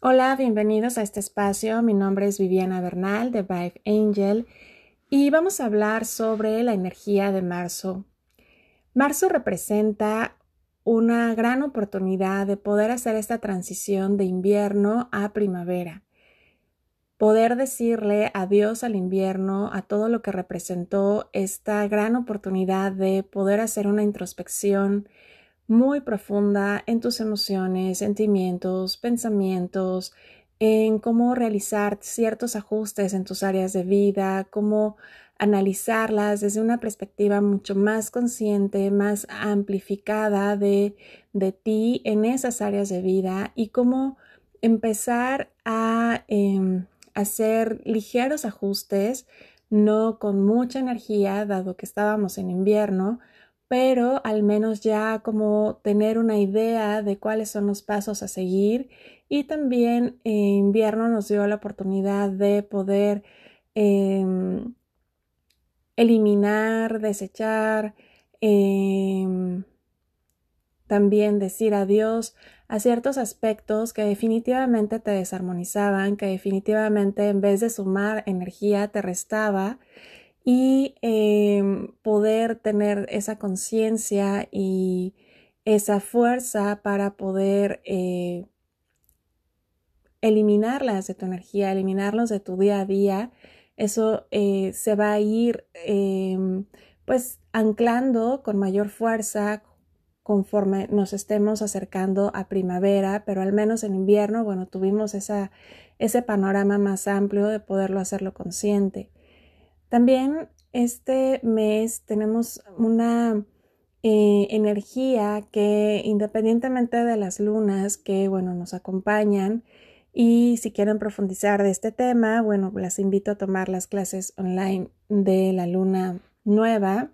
Hola, bienvenidos a este espacio. Mi nombre es Viviana Bernal de Vive Angel y vamos a hablar sobre la energía de marzo. Marzo representa una gran oportunidad de poder hacer esta transición de invierno a primavera. Poder decirle adiós al invierno, a todo lo que representó esta gran oportunidad de poder hacer una introspección muy profunda en tus emociones, sentimientos, pensamientos, en cómo realizar ciertos ajustes en tus áreas de vida, cómo analizarlas desde una perspectiva mucho más consciente, más amplificada de, de ti en esas áreas de vida y cómo empezar a em, hacer ligeros ajustes, no con mucha energía, dado que estábamos en invierno, pero al menos ya como tener una idea de cuáles son los pasos a seguir. Y también en invierno nos dio la oportunidad de poder em, eliminar, desechar, em, también decir adiós a ciertos aspectos que definitivamente te desarmonizaban, que definitivamente en vez de sumar energía te restaba y em, poder tener esa conciencia y esa fuerza para poder eh, eliminarlas de tu energía, eliminarlos de tu día a día, eso eh, se va a ir em, pues anclando con mayor fuerza conforme nos estemos acercando a primavera, pero al menos en invierno, bueno, tuvimos esa, ese panorama más amplio de poderlo hacerlo consciente. También este mes tenemos una eh, energía que independientemente de las lunas que, bueno, nos acompañan y si quieren profundizar de este tema, bueno, las invito a tomar las clases online de la luna nueva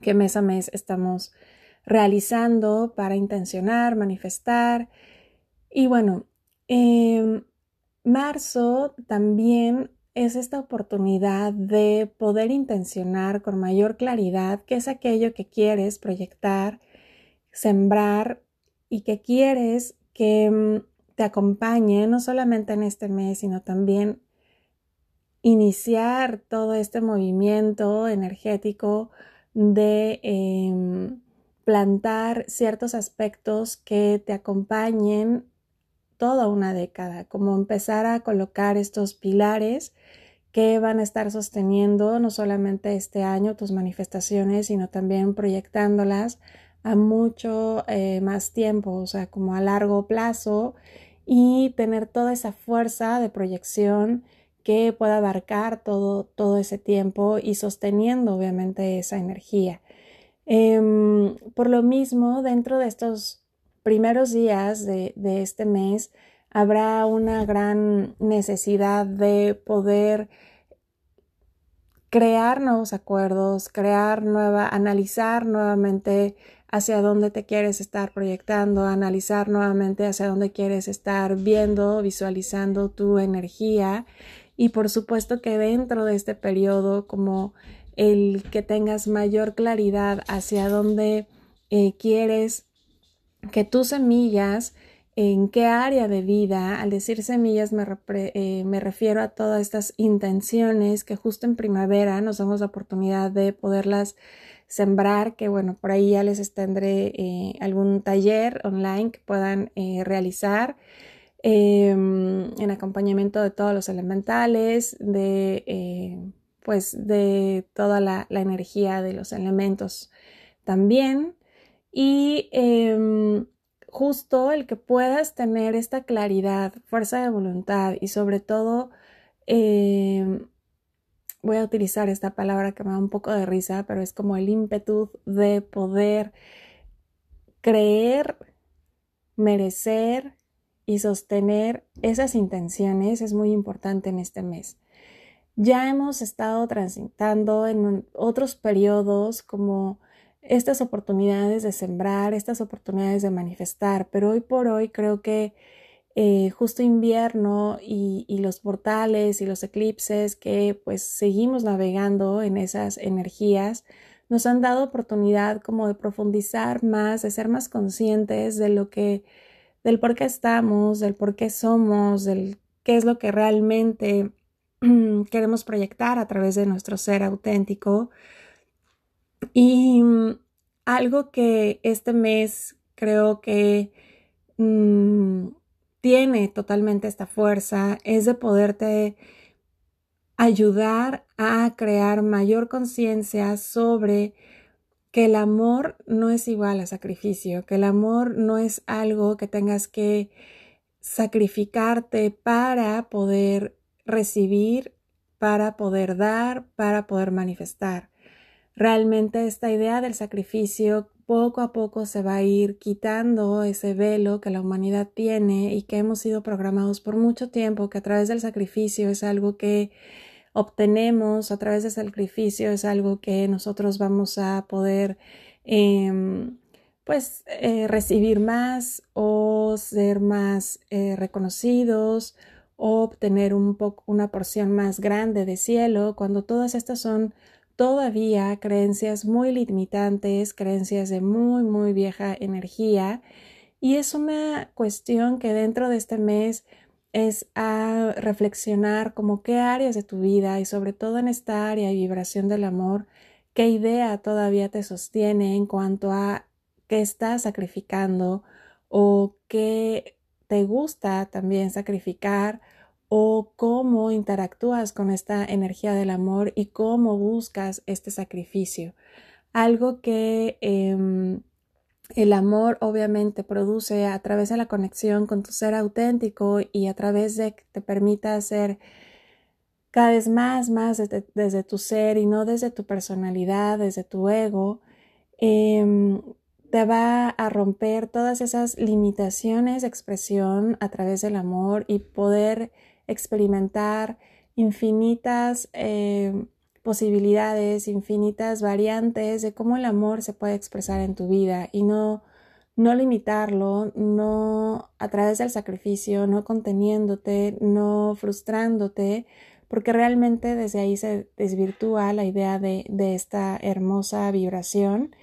que mes a mes estamos realizando para intencionar, manifestar. Y bueno, en marzo también es esta oportunidad de poder intencionar con mayor claridad qué es aquello que quieres proyectar, sembrar y que quieres que mm, te acompañe no solamente en este mes, sino también iniciar todo este movimiento energético de em, plantar ciertos aspectos que te acompañen toda una década, como empezar a colocar estos pilares que van a estar sosteniendo no solamente este año tus manifestaciones, sino también proyectándolas a mucho eh, más tiempo, o sea, como a largo plazo y tener toda esa fuerza de proyección que pueda abarcar todo, todo ese tiempo y sosteniendo obviamente esa energía. Em, por lo mismo, dentro de estos primeros días de, este mes habrá una gran necesidad de poder crear nuevos acuerdos, crear nueva, analizar nuevamente hacia dónde te quieres estar proyectando, analizar nuevamente hacia dónde quieres estar viendo, visualizando tu energía. Y por supuesto que dentro de este periodo como el que tengas mayor claridad hacia dónde eh, quieres que tus semillas, en qué área de vida, al decir semillas me, eh, me, refiero a todas estas intenciones que justo en primavera nos damos la oportunidad de poderlas sembrar, que bueno, por ahí ya les tendré eh, algún taller online que puedan eh, realizar em, en acompañamiento de todos los elementales, de pues de toda la energía de los elementos también y em, justo el que puedas tener esta claridad, fuerza de voluntad y sobre todo, em, voy a utilizar esta palabra que me da un poco de risa, pero es como el ímpetu de poder creer, merecer y sostener esas intenciones es muy importante en este mes. Ya hemos estado transitando en otros periodos como estas oportunidades de sembrar, estas oportunidades de manifestar, pero hoy por hoy creo que eh, justo invierno y, y, los portales y los eclipses que pues seguimos navegando en esas energías nos han dado oportunidad como de profundizar más, de ser más conscientes de lo que del por qué estamos, del por qué somos, del qué es lo que realmente queremos proyectar a través de nuestro ser auténtico. Y algo que este mes creo que mm, tiene totalmente esta fuerza es de poderte ayudar a crear mayor conciencia sobre que el amor no es igual a sacrificio, que el amor no es algo que tengas que sacrificarte para poder recibir, para poder dar, para poder manifestar. Realmente esta idea del sacrificio poco a poco se va a ir quitando ese velo que la humanidad tiene y que hemos sido programados por mucho tiempo, que a través del sacrificio es algo que obtenemos a través del sacrificio, es algo que nosotros vamos a poder em, pues eh, recibir más o ser más eh, reconocidos o obtener una porción más grande de cielo cuando todas estas son todavía creencias muy limitantes, creencias de muy, muy vieja energía. Y es una cuestión que dentro de este mes es a reflexionar como qué áreas de tu vida y sobre todo en esta área y vibración del amor, qué idea todavía te sostiene en cuanto a qué estás sacrificando o qué te gusta también sacrificar o cómo interactúas con esta energía del amor y cómo buscas este sacrificio. Algo que em, el amor obviamente produce a través de la conexión con tu ser auténtico y a través de que te permita hacer cada vez más, más desde, tu ser y no desde tu personalidad, desde tu ego, em, te va a romper todas esas limitaciones de expresión a través del amor y poder experimentar infinitas eh, posibilidades, infinitas variantes de cómo el amor se puede expresar en tu vida y no, no limitarlo, no a través del sacrificio, no conteniéndote, no frustrándote, porque realmente desde ahí se desvirtúa la idea de, esta hermosa vibración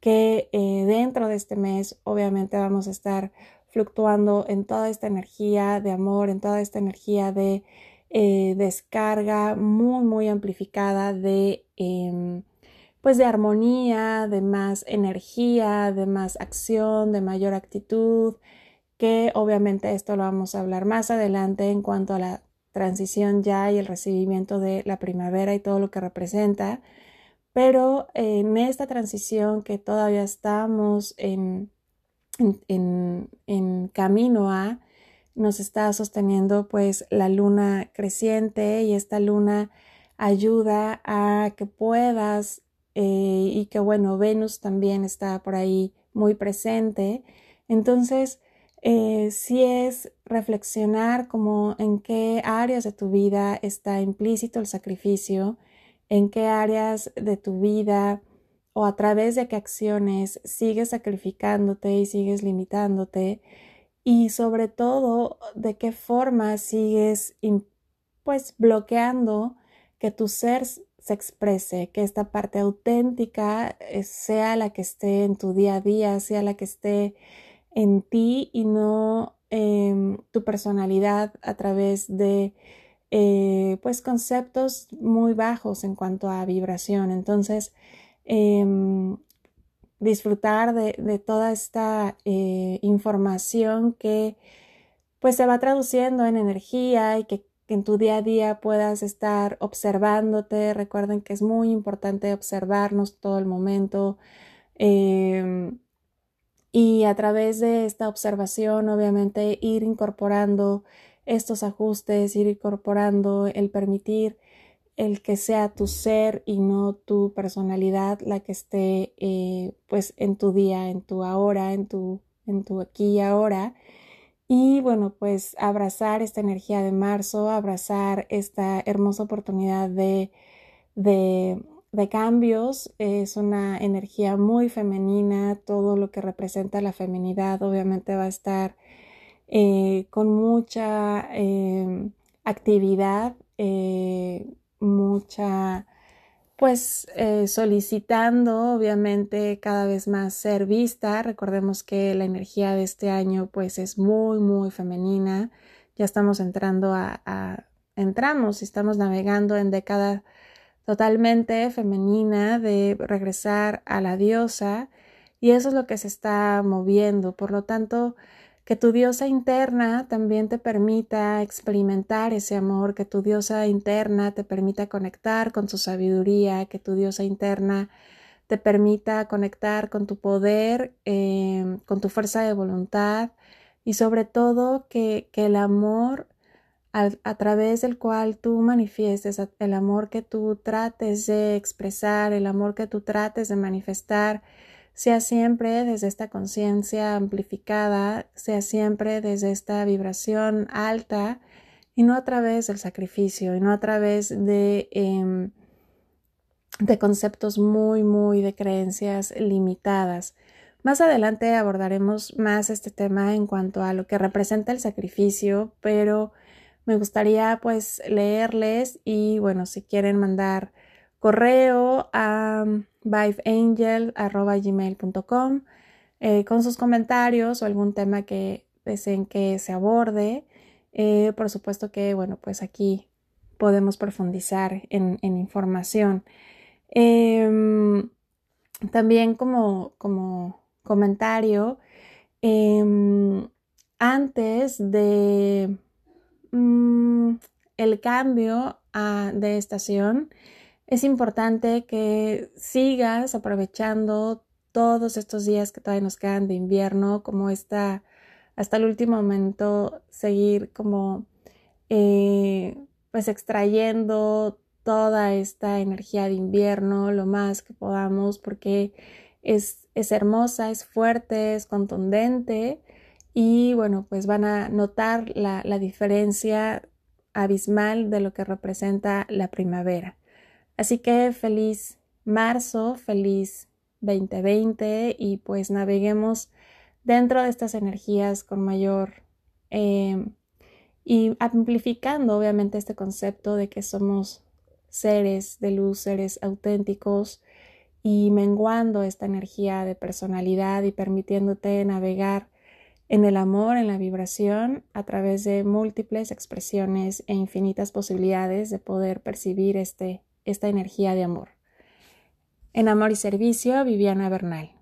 que eh, dentro de este mes obviamente vamos a estar fluctuando en toda esta energía de amor, en toda esta energía de eh, descarga muy, muy amplificada de, em, pues de armonía, de más energía, de más acción, de mayor actitud, que obviamente esto lo vamos a hablar más adelante en cuanto a la transición ya y el recibimiento de la primavera y todo lo que representa. Pero en esta transición que todavía estamos en, en, camino a, nos está sosteniendo pues la luna creciente y esta luna ayuda a que puedas eh, y que bueno, Venus también está por ahí muy presente. Entonces, eh, si es reflexionar como en qué áreas de tu vida está implícito el sacrificio, en qué áreas de tu vida o a través de qué acciones sigues sacrificándote y sigues limitándote y sobre todo de qué forma sigues pues bloqueando que tu ser se exprese, que esta parte auténtica eh, sea la que esté en tu día a día, sea la que esté en ti y no en tu personalidad a través de eh, pues conceptos muy bajos en cuanto a vibración. Entonces, Em, disfrutar de, toda esta eh, información que pues se va traduciendo en energía y que, en tu día a día puedas estar observándote. Recuerden que es muy importante observarnos todo el momento. Em, y a través de esta observación, obviamente, ir incorporando estos ajustes, ir incorporando el permitir el que sea tu ser y no tu personalidad la que esté eh, pues en tu día, en tu ahora, en tu, en tu aquí y ahora. Y bueno, pues abrazar esta energía de marzo, abrazar esta hermosa oportunidad de, de, cambios. Es una energía muy femenina, todo lo que representa la feminidad obviamente va a estar eh, con mucha eh, actividad mucha pues eh, solicitando obviamente cada vez más ser vista. Recordemos que la energía de este año pues es muy, muy femenina. Ya estamos entrando a, a entramos y estamos navegando en década totalmente femenina de regresar a la diosa y eso es lo que se está moviendo. Por lo tanto, que tu diosa interna también te permita experimentar ese amor, que tu diosa interna te permita conectar con su sabiduría, que tu diosa interna te permita conectar con tu poder, eh, con tu fuerza de voluntad y sobre todo que, que el amor a, a, través del cual tú manifiestes, el amor que tú trates de expresar, el amor que tú trates de manifestar, sea siempre desde esta conciencia amplificada, sea siempre desde esta vibración alta y no a través del sacrificio y no a través de, eh, de conceptos muy, muy de creencias limitadas. Más adelante abordaremos más este tema en cuanto a lo que representa el sacrificio, pero me gustaría pues leerles y bueno, si quieren mandar correo a vibeangel.gmail.com eh, con sus comentarios o algún tema que deseen que se aborde. Eh, por supuesto que, bueno, pues aquí podemos profundizar en, información. Em, también como, como comentario, em, antes de mm, el cambio de estación, es importante que sigas aprovechando todos estos días que todavía nos quedan de invierno, como está hasta el último momento, seguir como eh, pues extrayendo toda esta energía de invierno lo más que podamos porque es, es hermosa, es fuerte, es contundente y bueno, pues van a notar la, la diferencia abismal de lo que representa la primavera. Así que feliz marzo, feliz 2020 y pues naveguemos dentro de estas energías con mayor eh, y amplificando obviamente este concepto de que somos seres de luz, seres auténticos y menguando esta energía de personalidad y permitiéndote navegar en el amor, en la vibración, a través de múltiples expresiones e infinitas posibilidades de poder percibir este esta energía de amor. En Amor y Servicio, Viviana Bernal.